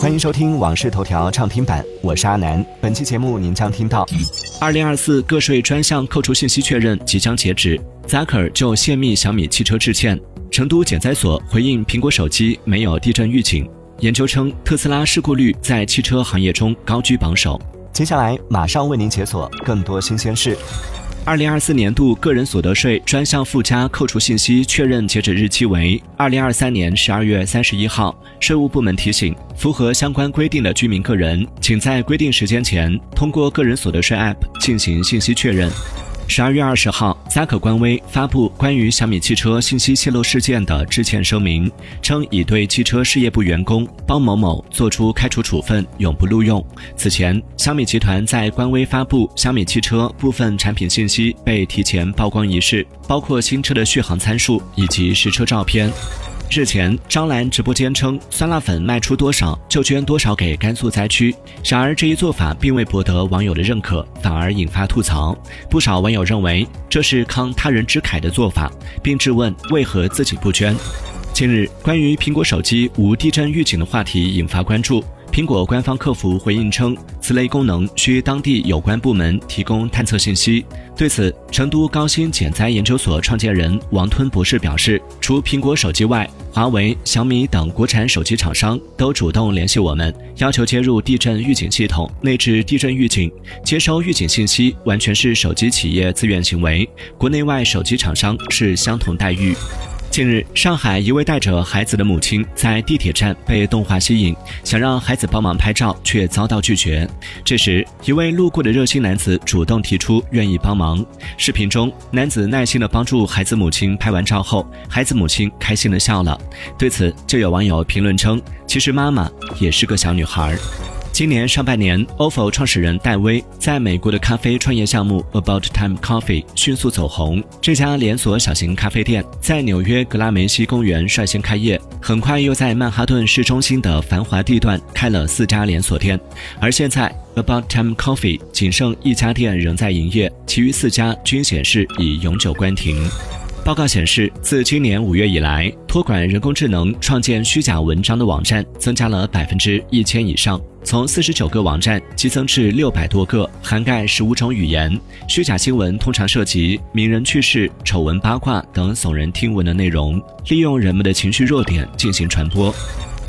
欢迎收听《往事头条》畅听版，我是阿南。本期节目您将听到：二零二四个税专项扣除信息确认即将截止，Zucker 就泄密小米汽车致歉；成都减灾所回应苹果手机没有地震预警；研究称特斯拉事故率在汽车行业中高居榜首。接下来马上为您解锁更多新鲜事。二零二四年度个人所得税专项附加扣除信息确认截止日期为二零二三年十二月三十一号。税务部门提醒，符合相关规定的居民个人，请在规定时间前通过个人所得税 App 进行信息确认。十二月二十号，Zucker 官微发布关于小米汽车信息泄露事件的致歉声明，称已对汽车事业部员工包某某作出开除处分，永不录用。此前，小米集团在官微发布小米汽车部分产品信息被提前曝光一事，包括新车的续航参数以及实车照片。日前，张兰直播间称，酸辣粉卖出多少就捐多少给甘肃灾区。然而，这一做法并未博得网友的认可，反而引发吐槽。不少网友认为这是慷他人之慨的做法，并质问为何自己不捐。近日，关于苹果手机无地震预警的话题引发关注。苹果官方客服回应称，此类功能需当地有关部门提供探测信息。对此，成都高新减灾研究所创建人王吞博士表示，除苹果手机外，华为、小米等国产手机厂商都主动联系我们，要求接入地震预警系统，内置地震预警，接收预警信息完全是手机企业自愿行为，国内外手机厂商是相同待遇。近日，上海一位带着孩子的母亲在地铁站被动画吸引，想让孩子帮忙拍照，却遭到拒绝。这时，一位路过的热心男子主动提出愿意帮忙。视频中，男子耐心地帮助孩子母亲拍完照后，孩子母亲开心地笑了。对此，就有网友评论称：“其实妈妈也是个小女孩。”今年上半年，ofo 创始人戴威在美国的咖啡创业项目 About Time Coffee 迅速走红。这家连锁小型咖啡店在纽约格拉梅西公园率先开业，很快又在曼哈顿市中心的繁华地段开了四家连锁店。而现在，About Time Coffee 仅剩一家店仍在营业，其余四家均显示已永久关停。报告显示，自今年五月以来，托管人工智能创建虚假文章的网站增加了百分之一千以上，从四十九个网站激增至六百多个，涵盖十五种语言。虚假新闻通常涉及名人去世、丑闻八卦等耸人听闻的内容，利用人们的情绪弱点进行传播。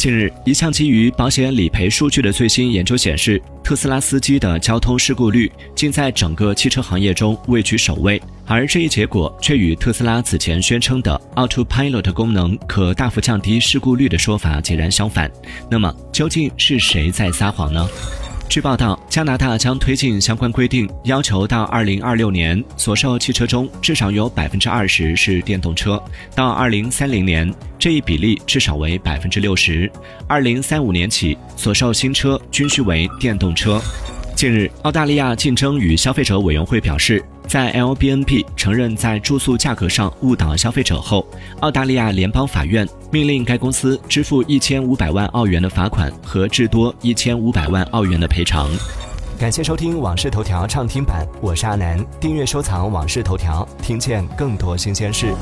近日，一项基于保险理赔数据的最新研究显示，特斯拉司机的交通事故率竟在整个汽车行业中位居首位。而这一结果却与特斯拉此前宣称的 Autopilot 功能可大幅降低事故率的说法截然相反。那么，究竟是谁在撒谎呢？据报道，加拿大将推进相关规定，要求到二零二六年，所售汽车中至少有百分之二十是电动车；到二零三零年，这一比例至少为百分之六十；二零三五年起，所售新车均需为电动车。近日，澳大利亚竞争与消费者委员会表示。在 l b n p 承认在住宿价格上误导消费者后，澳大利亚联邦法院命令该公司支付一千五百万澳元的罚款和至多一千五百万澳元的赔偿。感谢收听《往事头条》畅听版，我是阿南。订阅收藏《往事头条》，听见更多新鲜事。